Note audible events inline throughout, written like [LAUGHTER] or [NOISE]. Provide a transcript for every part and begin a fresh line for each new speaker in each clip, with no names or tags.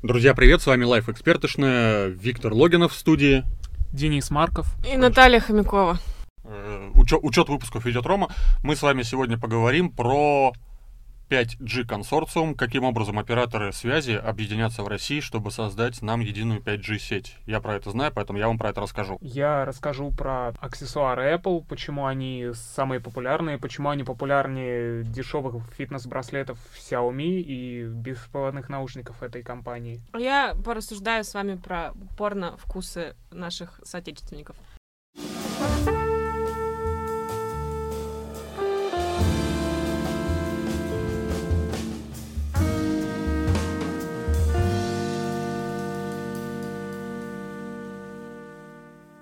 Друзья, привет, с вами Life Экспертошная, Виктор Логинов в студии.
Денис Марков.
И Наталья Хомякова.
Э, Учет, учет выпусков ведет Рома. Мы с вами сегодня поговорим про 5G консорциум, каким образом операторы связи объединятся в России, чтобы создать нам единую 5G сеть. Я про это знаю, поэтому я вам про это расскажу.
Я расскажу про аксессуары Apple, почему они самые популярные, почему они популярнее дешевых фитнес-браслетов Xiaomi и беспроводных наушников этой компании.
Я порассуждаю с вами про порно-вкусы наших соотечественников.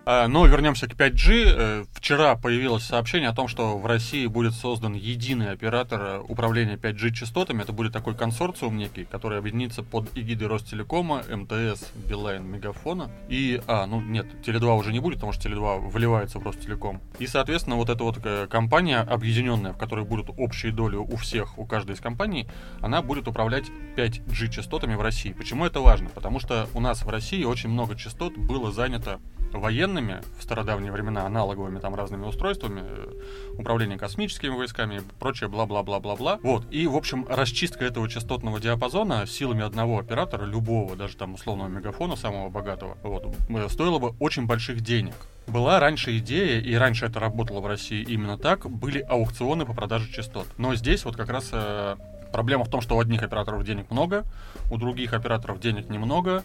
Но вернемся к 5G. Э, Вчера появилось сообщение о том, что в России будет создан единый оператор э, управления 5G частотами. Это будет такой консорциум некий, который объединится под эгидой Ростелекома, МТС, Билайн, Мегафона. И, а, ну нет, Теле2 уже не будет, потому что Теле2 выливается в Ростелеком. И, соответственно, вот эта вот э, компания объединенная, в которой будут общие доли у всех, у каждой из компаний, она будет управлять 5G частотами в России. Почему это важно? Потому что у нас в России очень много частот было занято военными в стародавние времена, аналоговыми там разными устройствами, э, управление космическими войсками, прочее, бла-бла-бла-бла-бла. Вот. И, в общем, расчистка этого частотного диапазона силами одного оператора, любого, даже там условного мегафона, самого богатого, вот, э, стоило бы очень больших денег. Была раньше идея, и раньше это работало в России именно так, были аукционы по продаже частот. Но здесь вот как раз э, проблема в том, что у одних операторов денег много, у других операторов денег немного,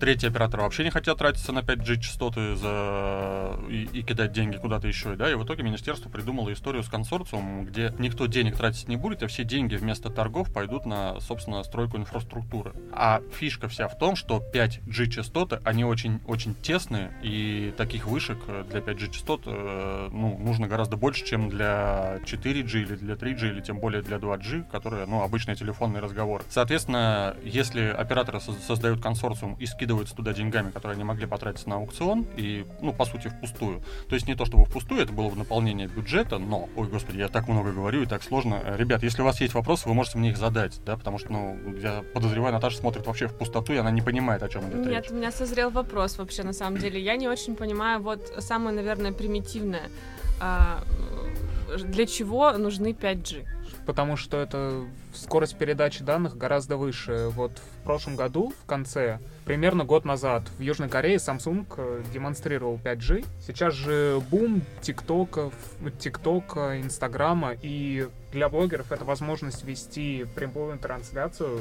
Третьи операторы вообще не хотят тратиться на 5G частоты за... и, и кидать деньги куда-то еще. Да? И в итоге министерство придумало историю с консорциумом, где никто денег тратить не будет, а все деньги вместо торгов пойдут на, собственно, стройку инфраструктуры. А фишка вся в том, что 5G частоты, они очень-очень тесные, и таких вышек для 5G частот э, ну, нужно гораздо больше, чем для 4G или для 3G, или тем более для 2G, которые, ну, обычный телефонный разговор. Соответственно, если операторы со- создают консорциум и скидываются туда деньгами, которые они могли потратить на аукцион, и, ну, по сути, впустую. То есть не то, чтобы впустую, это было в наполнение бюджета, но, ой, господи, я так много говорю и так сложно. Э, Ребят, если у вас есть вопросы, вы можете мне их задать, да, потому что, ну, я подозреваю, Наташа смотрит вообще в пустоту, и она не понимает, о чем идет
Нет,
речь.
у меня созрел вопрос вообще на самом деле. Я не очень понимаю вот самое, наверное, примитивное. Для чего нужны 5G?
Потому что это скорость передачи данных гораздо выше. Вот в прошлом году, в конце, примерно год назад, в Южной Корее Samsung э, демонстрировал 5G. Сейчас же бум ТикТока, ТикТока, Инстаграма, и для блогеров это возможность вести прямую трансляцию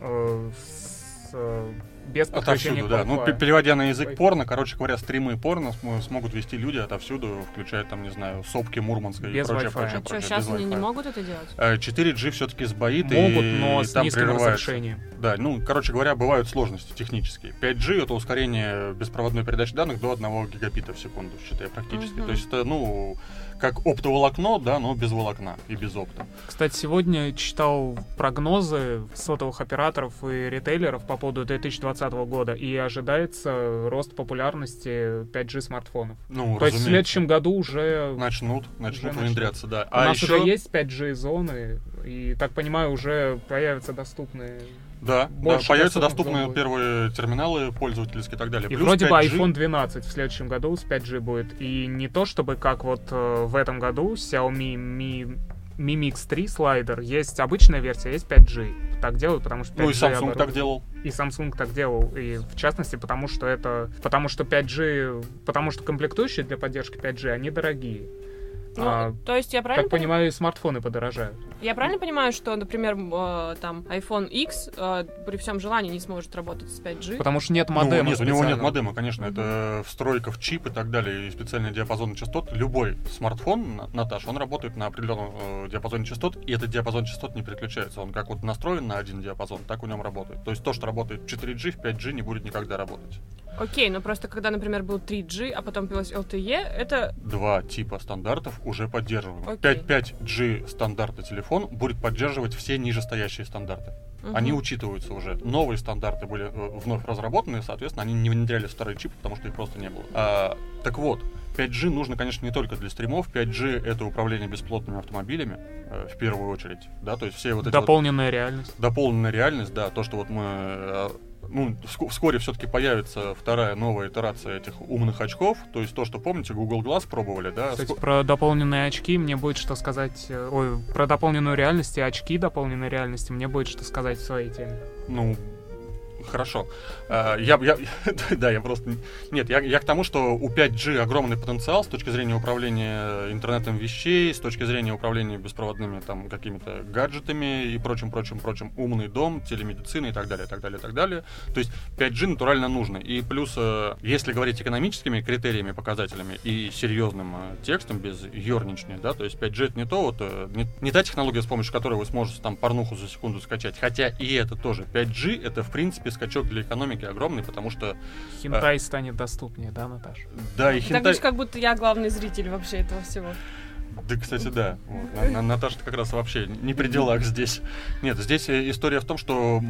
э, с, э, без подключения
Отовсюду,
к
да. Ну, переводя на язык порно, короче говоря, стримы порно см- смогут вести люди отовсюду, включая там, не знаю, сопки Мурманской
Без
и прочее,
Wi-Fi.
прочее,
А что,
прочее,
сейчас
без
они не могут это делать?
Э, 4G все-таки сбоит
Могут,
и
но с
там
низким
прерывается.
разрешением.
Да, ну, короче говоря, бывают сложности технические. 5G — это ускорение беспроводной передачи данных до 1 гигабита в секунду, считай, практически.
Мгм.
То есть это, ну, как оптоволокно, да, но без волокна и без опта.
Кстати, сегодня читал прогнозы сотовых операторов и ритейлеров по поводу 2020 года, и ожидается рост популярности 5G смартфонов.
Ну,
То есть в
разумеется.
следующем году уже
начнут, начнут
начнут.
внедряться, да.
у нас уже есть 5G зоны, и, так понимаю, уже появятся доступные.
Да, да,
больше
появятся
доступных
доступные
зон будет.
первые терминалы пользовательские и так далее.
И
Плюс
вроде бы
5G
iPhone 12 в следующем году с 5G будет. И не то чтобы как вот э, в этом году Xiaomi Mi, Mi Mix 3 слайдер, есть обычная версия, есть 5G. Так делают, потому что 5G
Ну и Samsung
оборудование.
так делал.
И Samsung так делал, и в частности потому, что это, потому что 5G, потому что комплектующие для поддержки 5G, они дорогие.
Ну,
А,
то есть я правильно
как понимаю, и смартфоны подорожают.
Я правильно понимаю, что, например, э, там iPhone X э, при всем желании не сможет работать с 5G?
Потому что нет
Ну,
модема
нет, у него нет модема, конечно. Это встройка в чип и так далее, и специальный диапазон частот. Любой смартфон, На- Наташ, он работает на определенном э, диапазоне частот, и этот диапазон частот не переключается. Он как вот настроен на один диапазон, так у него работает. То есть то, что работает в 4G, в 5G не будет никогда работать.
Окей, но просто когда, например, был 3G, а потом появилась LTE, это...
Два типа стандартов уже поддерживаем.
Окей.
5 5G стандарта телефон будет поддерживать все нижестоящие стандарты.
Мгм.
Они учитываются уже. Новые стандарты были э, вновь разработаны, соответственно, они не внедряли старые чипы, потому что их просто не было. А, так вот, 5G нужно, конечно, не только для стримов. 5G — это управление бесплотными автомобилями, э, в первую очередь. Да, то есть все вот эти вот
Дополненная реальность.
дополненная реальность, да, то, что вот мы... Ну, ск- вскоре все-таки появится вторая новая итерация этих умных очков. То есть то, что, помните, Google Glass пробовали, да?
Кстати,
Ско-
про дополненные очки мне будет что сказать... э, Ой, про дополненную реальность и очки дополненной реальности мне будет что сказать в своей теме.
Ну, хорошо. А, Я, я, [LAUGHS] да, я просто... Нет, я, я к тому, что у 5G огромный потенциал с точки зрения управления интернетом вещей, с точки зрения управления беспроводными там какими-то гаджетами и прочим, прочим, прочим. Умный дом, телемедицина и так далее, и так далее, и так далее. То есть 5G натурально нужно. И плюс, э, если говорить экономическими критериями, показателями и серьезным э, текстом, без ерничания, да, то есть 5G это не то, вот, э, не, не та технология, с помощью которой вы сможете там порнуху за секунду скачать, хотя и это тоже. 5G это, в принципе, скачок для экономики огромный, потому что,
Хентай
А.
станет доступнее, да, Наташа?
да, и
Так
хентай...
ведь как будто я главный зритель вообще этого всего.
Да, кстати, да. Вот. На- Наташа как раз вообще не при делах здесь. Нет, здесь э, история в том, что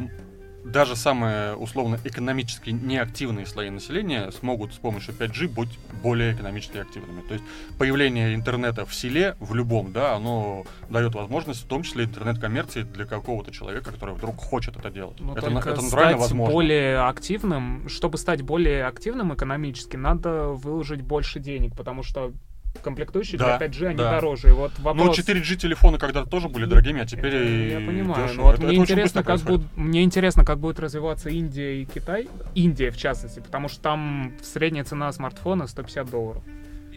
даже самые условно экономически неактивные слои населения смогут с помощью 5G быть более экономически активными. То есть появление интернета в селе, в любом, да, оно дает возможность, в том числе интернет-коммерции для какого-то человека, который вдруг хочет это делать.
Но
это,
только
это
стать
возможно.
более активным, чтобы стать более активным экономически, надо выложить больше денег, потому что комплектующие
Да,
для 5G, они
да.
дороже. И вот вопрос...
Ну, 4G телефоны когда-то тоже были дорогими, а теперь
Это Я понимаю.
дешево.
но вот
Это-
мне
это
интересно, как
происходит.
будут, мне интересно, как будет развиваться Индия и Китай. Индия, в частности, потому что там средняя цена смартфона 150 долларов.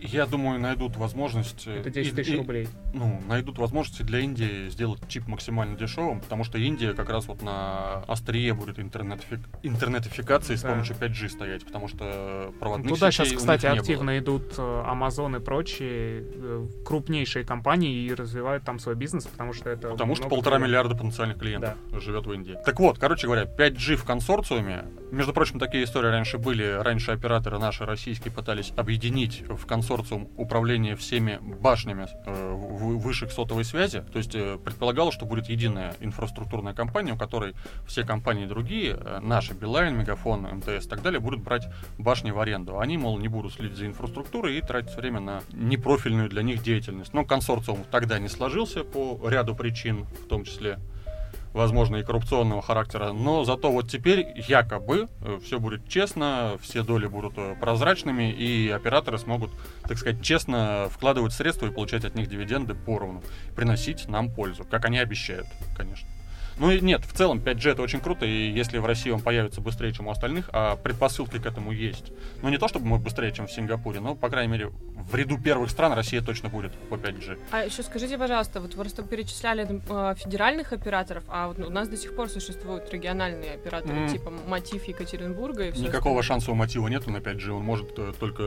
Я думаю, найдут возможность...
Это 10
и-
тысяч
и-
рублей.
ну, найдут возможности для Индии сделать чип максимально дешевым, потому что Индия как раз вот на острие будет интернетифи- интернетификации с
Да.
помощью 5G стоять, потому что проводных
Туда
сетей
сейчас, кстати, активно идут э, Amazon и прочие э, крупнейшие компании и развивают там свой бизнес, потому что это...
было. Потому что полтора
клиентов.
миллиарда потенциальных клиентов живет в Индии. Так вот, короче говоря, 5G в консорциуме. Между прочим, такие истории раньше были. Раньше операторы наши российские пытались объединить в консорциум управление всеми башнями э, высших сотовой связи. То есть э, предполагалось, что будет единая инфраструктурная компания, у которой все компании другие, э, наши, Билайн, Мегафон, МТС и так далее, будут брать башни в аренду. Они, мол, не будут следить за инфраструктурой и тратить время на непрофильную для них деятельность. Но консорциум тогда не сложился по ряду причин, в том числе возможно, и коррупционного характера, но зато вот теперь якобы все будет честно, все доли будут э, прозрачными, и операторы смогут, так сказать, честно вкладывать средства и получать от них дивиденды поровну, приносить нам пользу, как они обещают, конечно. Ну и нет, в целом 5G это очень круто, и если в России он появится быстрее, чем у остальных, а предпосылки к этому есть. Ну не то, чтобы мы быстрее, чем в Сингапуре, но, по крайней мере, в ряду первых стран Россия точно будет по 5G.
А еще скажите, пожалуйста, вот вы просто перечисляли э, федеральных операторов, а вот у нас до сих пор существуют региональные операторы,
М.
типа Мотив Екатеринбурга и все
Никакого шанса у мотива нету на 5G. Он может э, только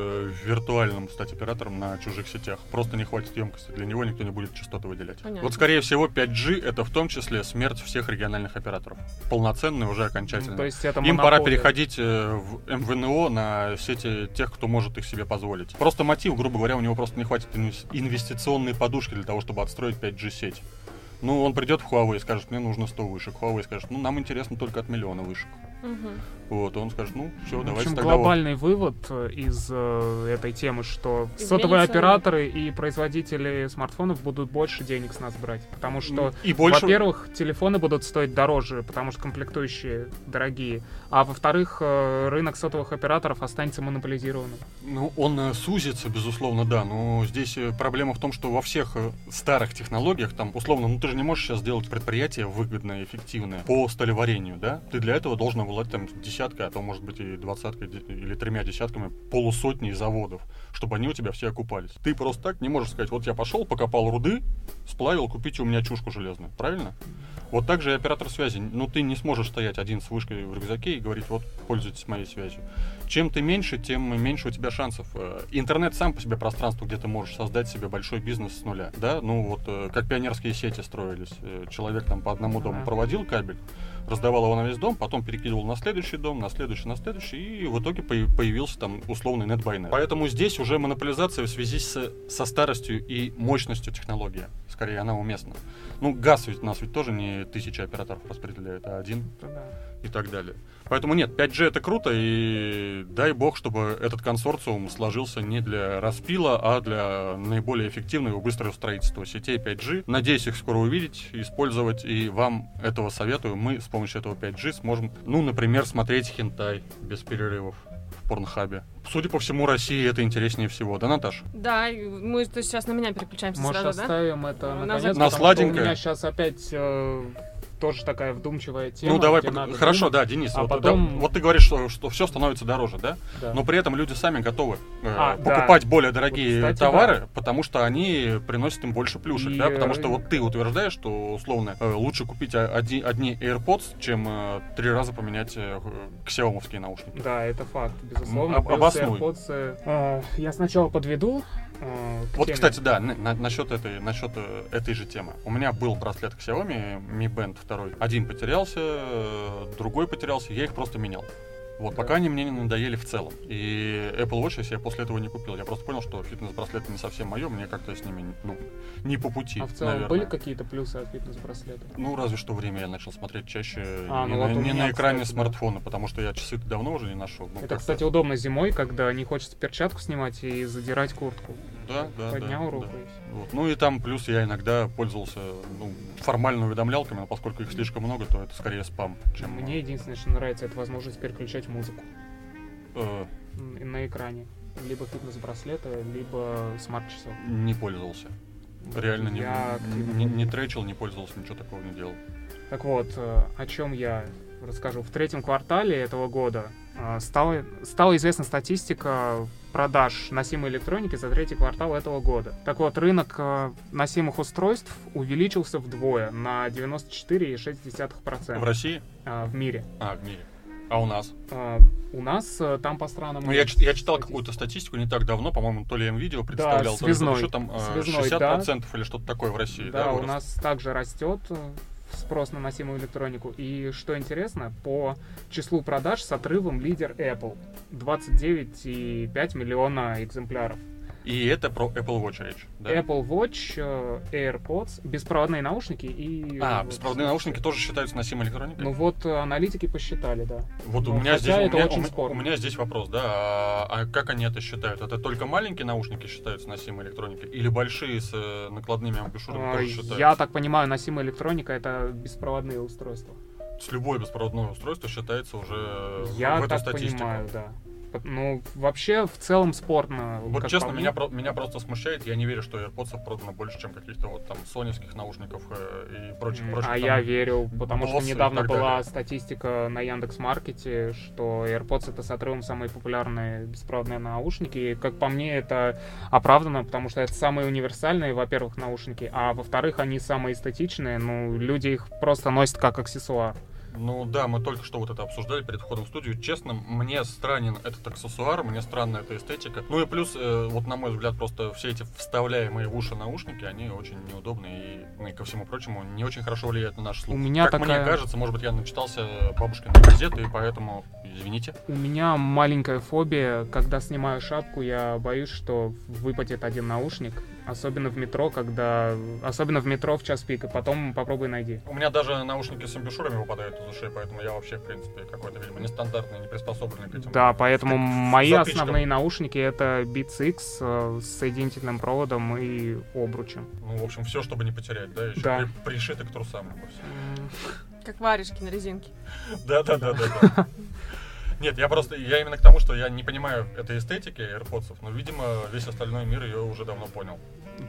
виртуальным стать оператором на чужих сетях. Просто не хватит емкости. Для него никто не будет частоты выделять.
Понятно.
Вот, скорее всего, 5G это в том числе смерть всех региональных операторов. Полноценный уже окончательно.
Ну, То есть это
Им пора переходить э, в МВНО на сети тех, кто может их себе позволить. Просто мотив, грубо говоря, у него просто не хватит инвес- инвестиционной подушки для того, чтобы отстроить 5G сеть. Ну, он придет в Huawei и скажет, мне нужно 100 вышек. Huawei скажет, ну, нам интересно только от миллиона вышек.
Мгм.
Вот, он скажет, ну, все,
В
давайте
общем,
тогда вот.
глобальный вывод э, из э, этой темы, что
Изменится
сотовые операторы и производители смартфонов будут больше денег с нас брать. Потому что,
И больше...
во-первых, телефоны будут стоить дороже, потому что комплектующие дорогие. А во-вторых, э, рынок сотовых операторов останется монополизированным.
Ну, он э, сузится, безусловно, да, но здесь э, проблема в том, что во всех э, старых технологиях, там, условно, ну ты же не можешь сейчас сделать предприятие выгодное, эффективное по столеварению, да? Ты для этого должен обладать там десяткой, а то, может быть, и двадцаткой де- или тремя десятками полусотни заводов, чтобы они у тебя все окупались. Ты просто так не можешь сказать, вот я пошел, покопал руды, сплавил, купите у меня чушку железную, правильно? Вот так же и оператор связи. Ну, ты не сможешь стоять один с вышкой в рюкзаке и говорить, вот, пользуйтесь моей связью. Чем ты меньше, тем меньше у тебя шансов. Э, Интернет сам по себе пространство, где ты можешь создать себе большой бизнес с нуля. Да, ну вот э, как пионерские сети строились. Э, Человек там по одному дому проводил кабель, раздавал его на весь дом, потом перекидывал на следующий дом, на следующий, на следующий, и в итоге появ- появился там условный NetBuyNet. Поэтому здесь уже монополизация в связи с, со старостью и мощностью технологии. Скорее, она уместна. Ну, газ ведь нас ведь тоже не тысяча операторов распределяет, а один
да.
И так далее. Поэтому нет, 5G это круто, и дай бог, чтобы этот консорциум сложился не для распила, а для наиболее эффективного и быстрого строительства сетей 5G. Надеюсь их скоро увидеть, использовать, и вам этого советую. Мы с помощью этого 5G сможем, ну, например, смотреть хентай без перерывов в порнхабе. Судя по всему, России это интереснее всего, да, Наташа?
Да, мы то сейчас на меня переключаемся
Может,
сразу, да?
оставим это
На
наконец.
На сладенькое?
у меня сейчас опять э, тоже такая вдумчивая тема.
ну, давай, пог- хорошо,
думать.
да, Денис,
а
вот,
потом-
да, вот ты говоришь, что, что все становится дороже, да?
Да.
Но при этом люди сами готовы э,
А, да.
покупать более дорогие
Вот, кстати,
товары, потому что они приносят им больше плюшек,
И,
да? Потому что
э,
вот ты утверждаешь, что условно э, лучше купить одни, одни AirPods, чем э, три раза поменять э, ксиомовские наушники.
Да, это факт, безусловно.
Об- обоснуй.
AirPods, э, я сначала подведу. Э, к
Вот,
теме.
кстати, да, на- на- насчет этой, насчет э, этой же темы. У меня был браслет Xiaomi Mi Band 2. Один потерялся, э, другой потерялся, я их просто менял. Вот,
Да.
пока они мне не надоели в целом. И Apple Watch я после этого не купил. Я просто понял, что фитнес-браслеты не совсем мое, мне как-то с ними, ну, не по пути.
А в целом
наверное.
были какие-то плюсы от фитнес-браслета?
Ну, разве что время я начал смотреть чаще
А,
не,
ну
на,
вот у
не на экране
кстати, да.
смартфона, потому что я часы давно уже не нашел. Ну,
Это, кстати, удобно зимой, когда не хочется перчатку снимать и задирать куртку.
Да, да,
Поднял
да,
руку
да.
и.
Вот. Ну и там плюс я иногда пользовался ну, формально уведомлялками, но поскольку их слишком много, то это скорее спам, чем...
Мне единственное, что нравится, это возможность переключать музыку
э,
на экране. Либо фитнес-браслета, либо смарт-часов.
не пользовался. Реально не,
активно
не, не тречил, не пользовался, ничего такого не делал.
Так вот, э, о чем я расскажу. В третьем квартале этого года э, стала, стала известна статистика продаж носимой электроники за третий квартал этого года. Так вот, рынок э, носимых устройств увеличился вдвое на 94,6%
В России?
э, в мире.
А, в мире. А у нас?
Э, У нас э, там по странам...
Ну, я, я читал какую-то статистику не так давно, по-моему, то ли МВидео представлял, то ли
связной.
что там, э,
Связной,
60% или что-то такое в России, да,
Да, у нас также растет спрос на носимую электронику. И что интересно, по числу продаж с отрывом лидер Apple. 29,5 миллиона экземпляров.
И это про Apple Watch речь, да?
Apple Watch, э, AirPods, беспроводные наушники и...
А,
вот,
беспроводные наушники тоже считаются носимой электроникой?
Ну вот э, аналитики посчитали, да.
Вот у
Ну,
меня здесь, у меня, у у меня здесь вопрос, да, а, а как они это считают? Это только маленькие наушники считаются носимой электроникой? Или большие с э, накладными амбушюрами
Э,
тоже считаются?
Я так понимаю, носимая электроника это беспроводные устройства.
С любое беспроводное устройство считается уже в-
Я
в эту
так
статистику.
понимаю, да. Пот- Ну, вообще, в целом, спорно.
Вот честно, меня, меня просто смущает, я не верю, что AirPods продано больше, чем каких-то вот там соневских наушников э, и прочих, прочих.
А
там.
я верю, потому что недавно была
далее.
статистика на Яндекс Маркете, что AirPods это с отрывом самые популярные беспроводные наушники. И, как по мне, это оправдано, потому что это самые универсальные, во-первых, наушники, а во-вторых, они самые эстетичные. Ну, люди их просто носят как аксессуар.
Ну да, мы только что вот это обсуждали перед входом в студию. Честно, мне странен этот аксессуар, мне странна эта эстетика. Ну и плюс, э, вот на мой взгляд, просто все эти вставляемые в уши наушники, они очень неудобные и, ну, и ко всему прочему, не очень хорошо влияют на наш слух.
У меня
как
такая-
мне кажется, может быть, я начитался бабушкиной газеты, и поэтому, извините.
У меня маленькая фобия, когда снимаю шапку, я боюсь, что выпадет один наушник. Особенно в метро, когда... Особенно в метро в час пик, и потом попробуй найди.
У меня даже наушники с амбушюрами выпадают из ушей, поэтому я вообще, в принципе, какой-то, видимо, нестандартный, не приспособленный к этим.
Да, поэтому мои
затычкам.
основные наушники это Beats X э, с соединительным проводом и обручем.
Ну, в общем, все, чтобы не потерять, да, еще
Да.
при- пришито к трусам.
Как варежки на резинке.
Да, да, да, да, да. [LAUGHS] Нет, я просто, я именно к тому, что я не понимаю этой эстетики AirPods, но, видимо, весь остальной мир ее уже давно понял.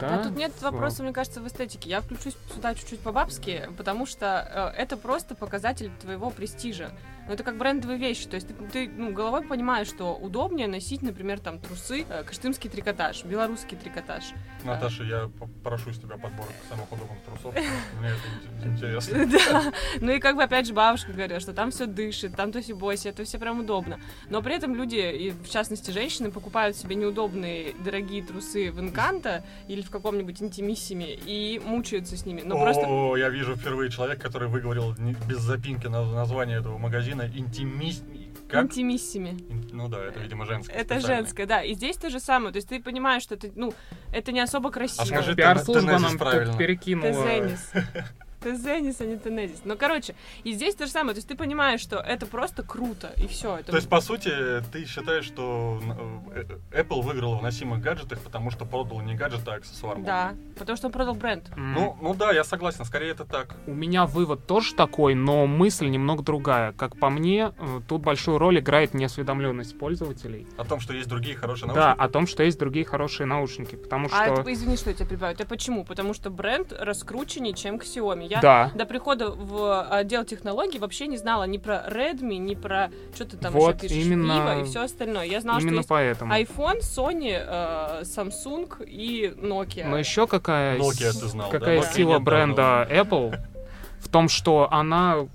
Да,
А тут нет вопроса, мне кажется, в эстетике. Я включусь сюда чуть-чуть по-бабски, потому что э, это просто показатель твоего престижа. Но это как брендовые вещи. То есть ты, ты, ну, головой понимаешь, что удобнее носить, например, там трусы, э, каштымский трикотаж, белорусский трикотаж.
Наташа, я прошу с тебя подборок самых удобных трусов. Мне это интересно. [LAUGHS]
Да. Ну и как бы опять же бабушка говорила, что там все дышит, там то боси, это все прям удобно. Но при этом люди, и в частности женщины, покупают себе неудобные дорогие трусы в Инканто или в каком-нибудь интимиссиме и мучаются с ними. Ну просто...
О, я вижу впервые человек, который выговорил без запинки название этого магазина интимист
как? Интимиссими.
Ну да, это, видимо, женское.
Это женское, да. И здесь то же самое. То есть ты понимаешь, что это, ну, это не особо красиво. А
скажи, Пиар-служба нам
перекинула.
Тезенис. Тезенис, а не Тенезис. Ну, короче, и здесь то же самое. То есть ты понимаешь, что это просто круто, и все. Это...
То есть, по сути, ты считаешь, что э, э, Apple выиграла в носимых гаджетах, потому что продал не гаджет, а аксессуар.
Да, потому что он продал бренд.
Mm. Ну, ну да, я согласен, скорее это так.
У меня вывод тоже такой, но мысль немного другая. Как по мне, э, тут большую роль играет неосведомленность пользователей.
О том, что есть другие хорошие наушники?
Да, о том, что есть другие хорошие наушники, потому а
что... А, извини, что я тебя прибавлю. Это почему? Потому что бренд раскрученнее, чем Xiaomi. Я
да.
до прихода в отдел технологий вообще не знала ни про Redmi, ни про что ты там
вот
еще пишешь,
именно...
Vivo и все остальное. Я знала,
именно
что
есть поэтому.
iPhone, Sony, э, Samsung и Nokia.
Но еще какая,
Nokia, ты знал,
какая
да?
сила бренда Apple в том, что она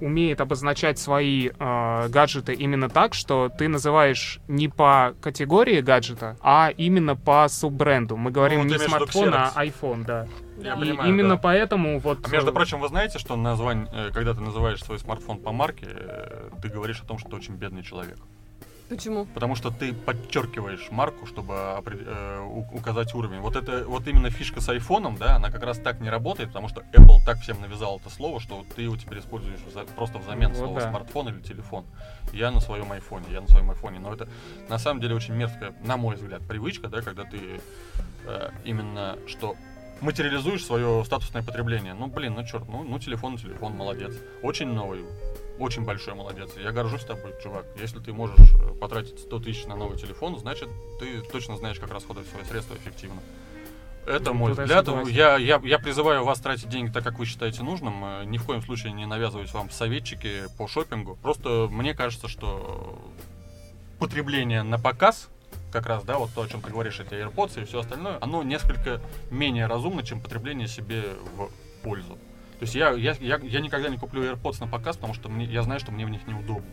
умеет обозначать свои э, гаджеты именно так, что ты называешь не по категории гаджета, а именно по суббренду. Мы говорим ну, не смартфон, а iPhone, да.
Я
и
понимаю,
именно
да.
поэтому вот...
А между прочим, вы знаете, что название, э, когда ты называешь свой смартфон по марке, э, ты говоришь о том, что ты очень бедный человек.
Почему?
Потому что ты подчеркиваешь марку, чтобы э, указать уровень. Вот это вот именно фишка с айфоном, да, она как раз так не работает, потому что Apple так всем навязал это слово, что ты его теперь используешь за, просто взамен вот слова да. смартфон или телефон. Я на своем айфоне, я на своем айфоне. Но это на самом деле очень мерзкая, на мой взгляд, привычка, да, когда ты э, именно что материализуешь свое статусное потребление. Ну, блин, ну черт, ну, ну телефон, телефон, молодец. Очень новый, очень большой молодец. Я горжусь тобой, чувак. Если ты можешь э, потратить 100 тысяч на новый телефон, значит, ты точно знаешь, как расходовать свои средства эффективно. Это ну, мой взгляд. Я, я, я призываю вас тратить деньги так, как вы считаете нужным. Э, ни в коем случае не навязывать вам советчики по шопингу. Просто мне кажется, что потребление на показ как раз, да, вот то, о чем ты говоришь, эти AirPods и все остальное, оно несколько менее разумно, чем потребление себе в пользу. То есть я, я, я, я никогда не куплю AirPods на показ, потому что мне, я знаю, что мне в них неудобно.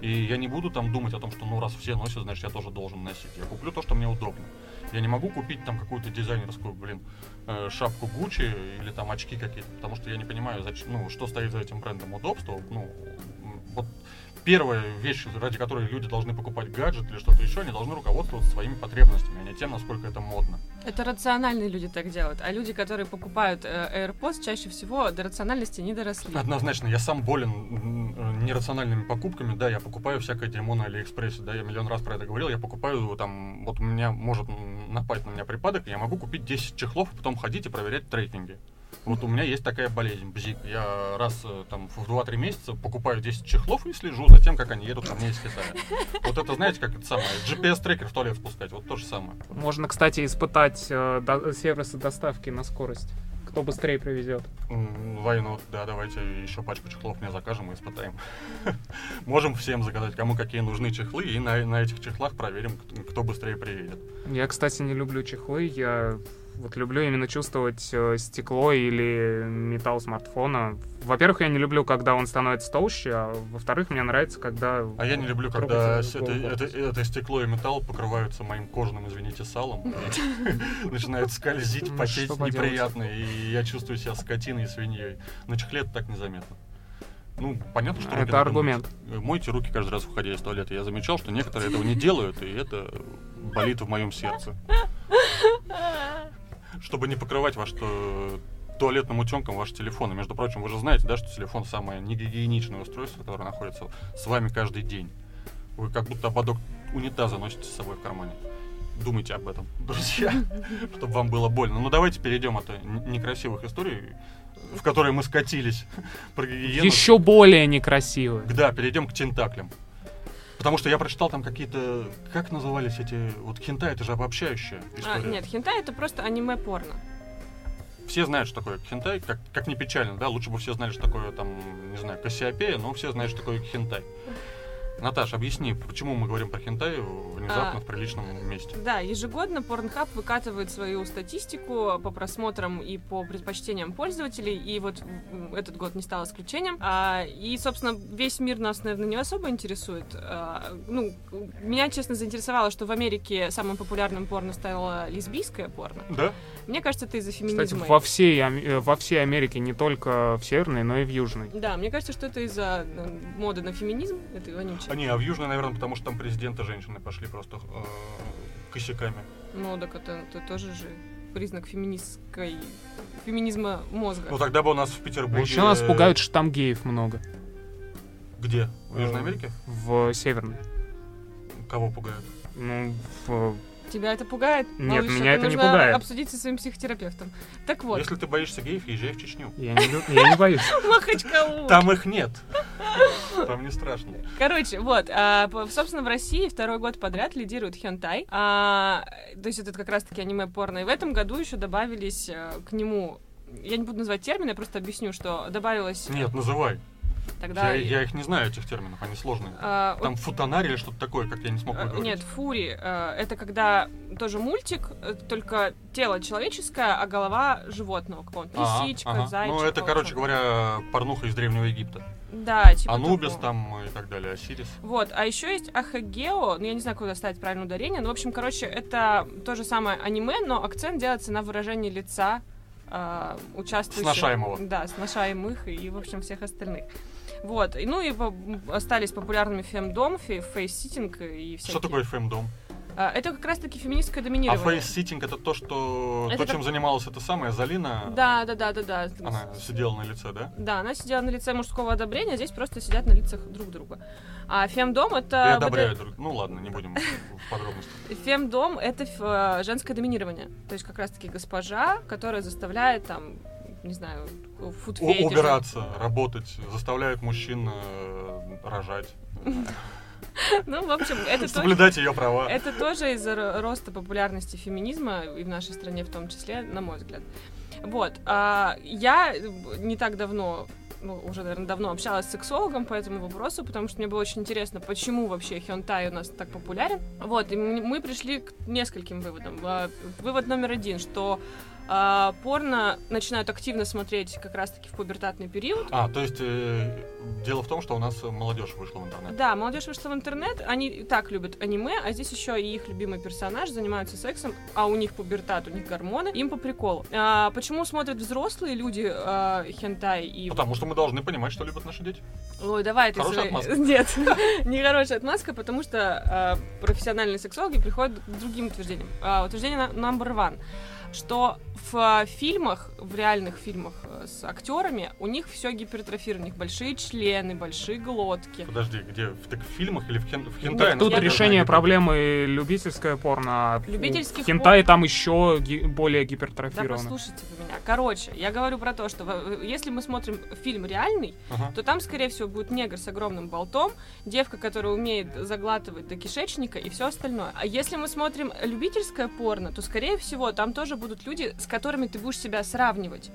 И я не буду там думать о том, что ну раз все носят, значит я тоже должен носить. Я куплю то, что мне удобно. Я не могу купить там какую-то дизайнерскую, блин, э, шапку Гуччи или там очки какие-то, потому что я не понимаю, зачем, ну, что стоит за этим брендом удобства. Ну, вот первая вещь, ради которой люди должны покупать гаджет или что-то еще, они должны руководствоваться своими потребностями, а не тем, насколько это модно.
Это рациональные люди так делают, а люди, которые покупают э, AirPods, чаще всего до рациональности не доросли.
Однозначно, я сам болен нерациональными покупками, да, я покупаю всякое дерьмо на Алиэкспрессе, да, я миллион раз про это говорил, я покупаю там, вот у меня может напасть на меня припадок, я могу купить 10 чехлов, потом ходить и проверять трекинги. Вот у меня есть такая болезнь, бзик. Я раз э, там в 2-3 месяца покупаю 10 чехлов и слежу за тем, как они едут ко мне из Китая. Вот это, знаете, как это самое, GPS-трекер в туалет спускать, вот то же самое.
Можно, кстати, испытать э, до, сервисы доставки на скорость. Кто быстрее привезет.
Войну, да, давайте еще пачку чехлов мне закажем и испытаем. [LAUGHS] Можем всем заказать, кому какие нужны чехлы, и на, на этих чехлах проверим, кто быстрее приедет.
Я, кстати, не люблю чехлы. Я вот люблю именно чувствовать э, стекло или металл смартфона. Во-первых, я не люблю, когда он становится толще, а во-вторых, мне нравится, когда...
А я не люблю, когда это, это, это стекло и металл покрываются моим кожным, извините, салом. [LAUGHS] Начинают скользить, потеть неприятно, и я чувствую себя скотиной и свиньей. На чехле это так незаметно. Ну, понятно, что...
Это аргумент.
Мойте руки каждый раз, выходя из туалета. Я замечал, что некоторые этого не делают, и это болит в моем сердце чтобы не покрывать ваш э, туалетным утенком ваш телефон. И, между прочим, вы же знаете, да, что телефон самое негигиеничное устройство, которое находится с вами каждый день. Вы как будто ободок унитаза носите с собой в кармане. Думайте об этом, [LAUGHS] друзья, чтобы вам было больно. Ну, давайте перейдем от некрасивых историй, в которые мы скатились. [LAUGHS]
Еще более некрасивые.
Да, перейдем к тентаклям. Потому что я прочитал там какие-то... Как назывались эти... Вот хентай, это же обобщающая а, история.
А, нет, хентай это просто аниме-порно.
все знают, что такое хентай, как, как не печально, да, лучше бы все знали, что такое, там, не знаю, Кассиопея, но все знают, что такое хентай. Наташ, объясни, почему мы говорим про хентай внезапно
А,
в приличном месте?
Да, ежегодно Pornhub выкатывает свою статистику по просмотрам и по предпочтениям пользователей, и вот этот год не стал исключением. А, и, собственно, весь мир нас, наверное, не особо интересует. А, ну, меня, честно, заинтересовало, что в Америке самым популярным порно стало лесбийское порно.
Да?
Мне кажется, это из-за
Кстати,
феминизма.
во всей, э, во всей Америке, не только в Северной, но и в Южной.
Да, мне кажется, что это из-за э, моды на феминизм, это вонючее.
А не, а в Южной, наверное, потому что там президенты женщины пошли просто э, косяками.
Ну, так это, это тоже же признак феминистской феминизма мозга.
Ну тогда бы у нас в Петербурге...
Еще нас пугают, что там геев много.
Где? В Южной
Э,
Америке?
В Северной.
Кого пугают?
Ну, в-
Тебя это пугает?
Нет,
Малыш,
меня это не
нужно
пугает.
обсудить со своим психотерапевтом. Так вот,
Если ты боишься геев, езжай в Чечню.
я не, лю- я не боюсь. [LAUGHS]
Махачкалу.
Там их нет. Там не страшно.
Короче, вот, а, собственно, в России второй год подряд лидирует хентай. А, то есть это как раз-таки аниме-порно. И в этом году еще добавились э, к нему я не буду называть термины, я просто объясню, что добавилось
Нет, называй.
Тогда...
Я, я их не знаю, этих терминов, они сложные.
а,
Там футонарь или что-то такое, как я не смог выговорить.
Нет, фури. э, Это когда тоже мультик, э, только тело человеческое, а голова животного какого-то.
Ага,
Лисичка,
ага.
зайчик.
Ну, это,
вот
короче говоря, порнуха из Древнего Египта.
Да, типа
Анубис
такого.
там и так далее, Осирис.
Вот, а еще есть Ахагео, ну я не знаю, куда ставить правильное ударение, но, в общем, короче, это то же самое аниме, но акцент делается на выражении лица э, участвующих.
Сношаемого.
Да, сношаемых и, в общем, всех остальных. Вот, и, ну и остались популярными femdom, fa- face-sitting и всякие.
Что такое femdom?
А, это как раз-таки феминистское
А
доминирование.
face-sitting это то, что...
Это
то, чем
как-
занималась эта самая Залина.
Да, да, да, да, да.
Она сидела на лице, да?
Да, она сидела на лице мужского одобрения, а здесь просто сидят на лицах друг друга. А femdom
И
это...
одобряют друг. Ну ладно, не будем в подробности.
Фемдом это э, женское доминирование. То есть как раз-таки госпожа, которая заставляет там, не знаю, фуд-фетишем.
убираться, работать, заставляют мужчин э, рожать, [LAUGHS]
Ну, в общем, это тоже...
соблюдать ее права.
Это тоже из-за ро- роста популярности феминизма, и в нашей стране в том числе, на мой взгляд. Вот. а, я не так давно, ну, уже, наверное, давно общалась с сексологом по этому вопросу, потому что мне было очень интересно, почему вообще хёнтай у нас так популярен. Вот, и мы пришли к нескольким выводам. А, Вывод номер один, что а, порно начинают активно смотреть как раз-таки в пубертатный период,
А, то есть э, дело в том, что у нас молодежь вышла в интернет.
да, молодежь вышла в интернет, они и так любят аниме, а здесь еще и их любимый персонаж занимаются сексом, а у них пубертат, у них гормоны, им по приколу. А, почему смотрят взрослые люди а, хентай и...
Потому что мы должны понимать, что любят наши дети.
Ой, давай ты
Хорошая отмазка.
Нет, [LAUGHS] не хорошая отмазка, потому что а, профессиональные сексологи приходят к другим утверждениям. А, утверждение number one что в а, фильмах, в реальных фильмах э, с актерами, у них все гипертрофировано, у них большие члены, большие глотки.
Подожди, где? В, так в фильмах или в, хен, в
Нет,
хентае?
тут Я
решение
насколько
проблемы любительское порно, а
Любительских
хентай там еще ги- более
Да
гипертрофировано.
послушайте вы меня. Короче, я говорю про то, что в- если мы смотрим фильм реальный,
знаю. Ага.
то там, скорее всего, будет негр с огромным болтом, девка, которая умеет заглатывать до кишечника и все остальное. А если мы смотрим любительское порно, то, скорее всего, там тоже будут люди, с которыми ты будешь себя сравнивать.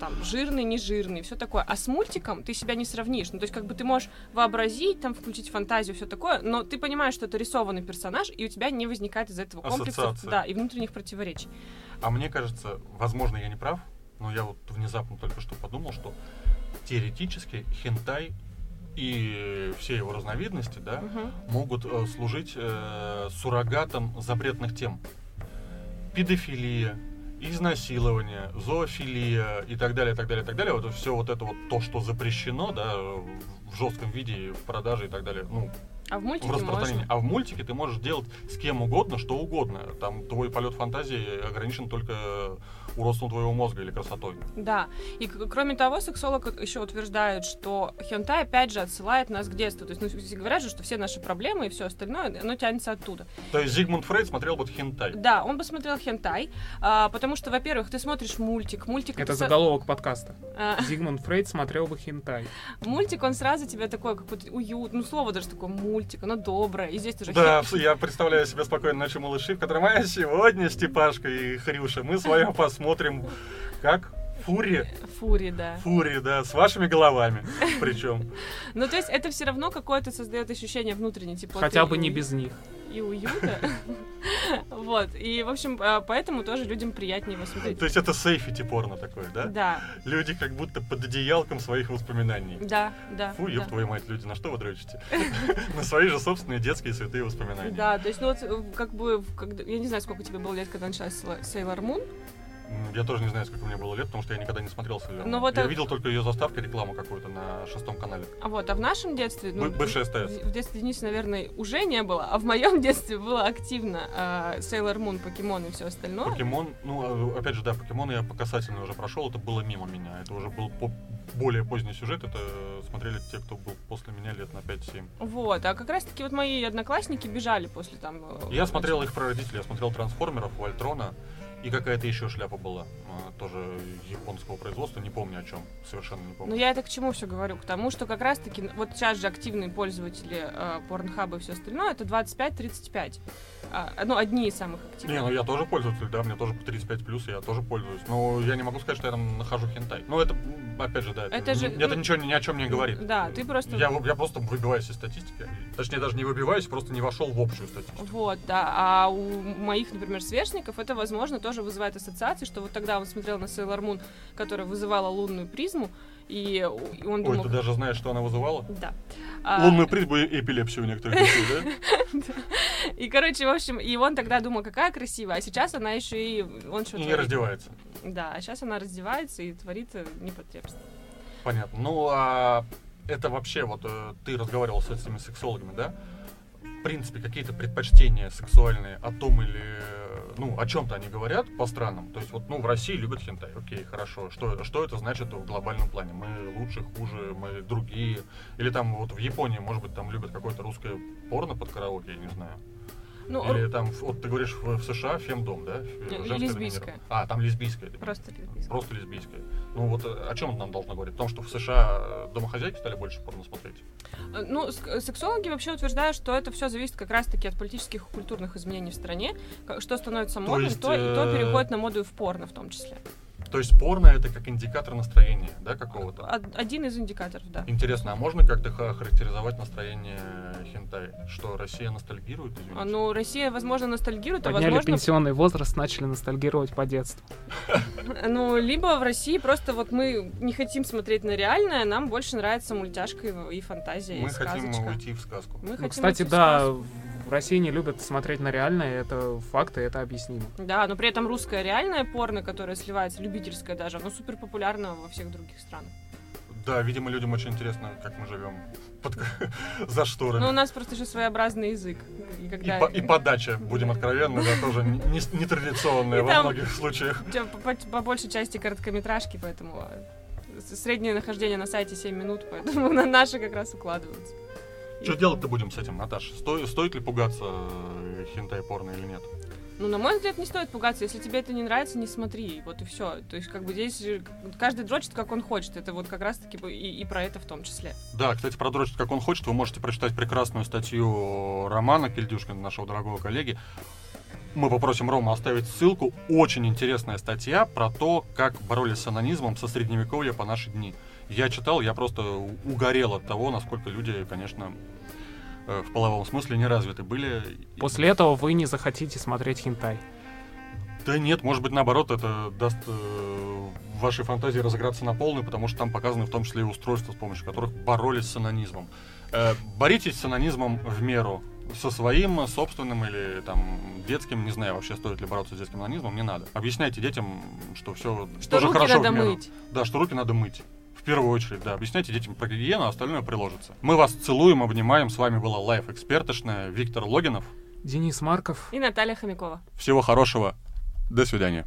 Там, жирный, не жирный, все такое. А с мультиком ты себя не сравнишь. Ну, то есть, как бы ты можешь вообразить, там, включить фантазию, все такое, но ты понимаешь, что это рисованный персонаж, и у тебя не возникает из этого
Ассоциация.
да, и внутренних противоречий.
А мне кажется, возможно, я не прав, но я вот внезапно только что подумал, что теоретически хентай и все его разновидности, да,
Мгм.
могут э, служить э, суррогатом запретных тем. Педофилия, изнасилование, зоофилия и так далее, так далее, так далее. Вот все вот это вот то, что запрещено, да, в жестком виде, в продаже и так далее. Ну,
А в
в
мультике
распространении.
можно.
А в мультике ты можешь делать с кем угодно, что угодно. Там твой полет фантазии ограничен только уродством твоего мозга или красотой.
Да. И кроме того, сексолог еще утверждает, что хентай опять же отсылает нас к детству. То есть, ну, говорят же, что все наши проблемы и все остальное, оно тянется оттуда.
То есть Зигмунд Фрейд смотрел вот хентай.
Да, он посмотрел хентай, а, потому что, во-первых, ты смотришь мультик. Мультик
Это заголовок подкаста.
а,
Зигмунд Фрейд смотрел бы хентай.
мультик, он сразу тебе такой какой-то уют, ну слово даже такое мультик, мультик, оно доброе, и здесь тоже
Да, я представляю себе спокойно ночью малыши, в котором а сегодня Степашка и Хрюша, мы с вами посмотрим, как Фури.
Фури, да.
Фури, да, с вашими головами причем.
Ну, то есть это все равно какое-то создает ощущение внутренней теплоты.
Хотя бы не без них.
И уюта. [LAUGHS] Вот. И, в общем, а, поэтому тоже людям приятнее его смотреть.
То есть это сейфити порно такое, да?
Да,
Люди как будто под одеялком своих воспоминаний.
да, да.
Фу, ёб твою мать, люди, на что вы дрочите? [LAUGHS] На свои же собственные детские святые воспоминания.
Да, то есть, ну вот, э, как бы, я не знаю, сколько тебе было лет, когда началась Сейлор Мун.
Я тоже не знаю, сколько мне было лет, потому что я никогда не смотрел «Сейлор
Ну
Мун».
вот
Я
это-
видел только ее заставки, рекламу какую-то на шестом канале.
А вот, а в нашем детстве, ну,
Бы- бывший СТС.
в, детстве Дениса, наверное, уже не было, а в моем [LAUGHS] детстве было активно Сейлор Мун, покемон и все остальное.
Покемон, ну, а, опять же, да, покемон я по касательной уже прошел, это было мимо меня. Это уже был по- более поздний сюжет, это смотрели те, кто был после меня лет на 5-7.
Вот, а как раз-таки вот мои одноклассники бежали после там... э,
Я смотрел их про родителей, я смотрел Трансформеров, Вольтрона, и какая-то еще шляпа была, а, тоже японского производства, не помню о чем, совершенно не помню.
Ну, я это к чему все говорю? К тому, что как раз-таки вот сейчас же активные пользователи э, порнхаба и все остальное, это 25-35. А, ну, одни из самых активных.
Не, ну я тоже пользователь, да, мне тоже по 35 плюс, я тоже пользуюсь. Но я не могу сказать, что я там нахожу хентай. Ну, это, опять же, да, это,
Это же,
это
ну,
ничего ни о чем не говорит.
Да, ты просто...
Я, я просто выбиваюсь из статистики. Точнее, даже не выбиваюсь, просто не вошел в общую статистику.
Вот, да. А у моих, например, сверстников это, возможно, тоже вызывает ассоциации, что вот тогда он смотрел на Sailor Moon, которая вызывала лунную призму, и, он
Ой,
думал...
ты даже знаешь, что она вызывала?
Да. А,
Лунную призму и эпилепсию у некоторых людей, [LAUGHS] да?
И, короче, в общем, и он тогда думал, какая красивая, а сейчас она еще и... Он что
И не раздевается.
Да, а сейчас она раздевается и творит э, непотребство.
Понятно. Ну, а это вообще, вот э, ты разговаривал с этими сексологами, да? В принципе, какие-то предпочтения сексуальные о том или, ну, о чем-то они говорят по странам. То есть, вот, ну, в России любят хентай, окей, хорошо. Что, что это значит в глобальном плане? Мы лучше, хуже, мы другие. Или там вот в Японии, может быть, там любят какое-то русское порно под караоке, я не знаю.
Ну,
Или там, вот ты говоришь, в, США фемдом, да? Доминирование. А, там лесбийское.
просто лесбийское.
Просто лесбийское. Ну вот э, о чем это нам должно говорить? О том, что в США э, домохозяйки стали больше порно смотреть?
Э, Ну, сексологи вообще утверждают, что это все зависит как раз-таки от политических и культурных изменений в стране. Что становится модным,
есть,
то, и то
э,
переходит на моду и в порно в том числе.
То есть порно это как индикатор настроения, да, какого-то?
Од- Один из индикаторов, да.
Интересно, а можно как-то ха- характеризовать настроение хентай? Что Россия ностальгирует, извините?
А, Ну, Россия, возможно, ностальгирует, а
Подняли
возможно,
пенсионный возраст, начали ностальгировать по детству. [LAUGHS]
ну, либо в России просто вот мы не хотим смотреть на реальное, нам больше нравится мультяшка и, и фантазия,
Мы хотим уйти в сказку.
Мы
Ну,
хотим
кстати, да. В России не любят смотреть на реальное, это факты, это объяснимо.
Да, но при этом русское реальное порно, которое сливается, любительское даже, оно супер популярно во всех других странах.
Да, видимо, людям очень интересно, как мы живем под... [LAUGHS] за шторами.
Ну, у нас просто еще своеобразный язык. И
И,
когда...
по- и подача, будем откровенны, да, тоже не- не- нетрадиционная
И
во
там-
многих случаях. [LAUGHS]
По, по- большей части короткометражки, поэтому э, среднее нахождение на сайте 7 минут, поэтому [LAUGHS] на наши как раз укладываются.
Что делать-то будем с этим, Наташа? Сто- стоит ли пугаться э, хентай-порно или нет?
Ну, на мой взгляд, не стоит пугаться. Если тебе это не нравится, не смотри. Вот и все. То есть, как бы здесь каждый дрочит, как он хочет. Это вот как раз-таки и, и про это в том числе.
Да, кстати, продрочить как он хочет, вы можете прочитать прекрасную статью Романа Кельдюшкина, нашего дорогого коллеги. Мы попросим Рома оставить ссылку. Очень интересная статья про то, как боролись с анонизмом со средневековья по наши дни. Я читал, я просто угорел от того, насколько люди, конечно, э, в половом смысле не развиты были.
После этого вы не захотите смотреть хентай.
Да нет, может быть, наоборот, это даст э, вашей фантазии разыграться на полную, потому что там показаны в том числе и устройства, с помощью которых боролись с анонизмом. Э, боритесь с анонизмом в меру. Со своим собственным или там детским, не знаю, вообще стоит ли бороться с детским анонизмом, не надо. Объясняйте детям, что все
Что
тоже
руки
хорошо
надо
в меру.
мыть.
Да, что руки надо мыть. В первую очередь, да. Объясняйте детям про гигиену, а остальное приложится. Мы вас целуем, обнимаем. С вами была Life Экспертошная, Виктор Логинов.
Денис Марков.
И Наталья Хомякова.
Всего хорошего. До свидания.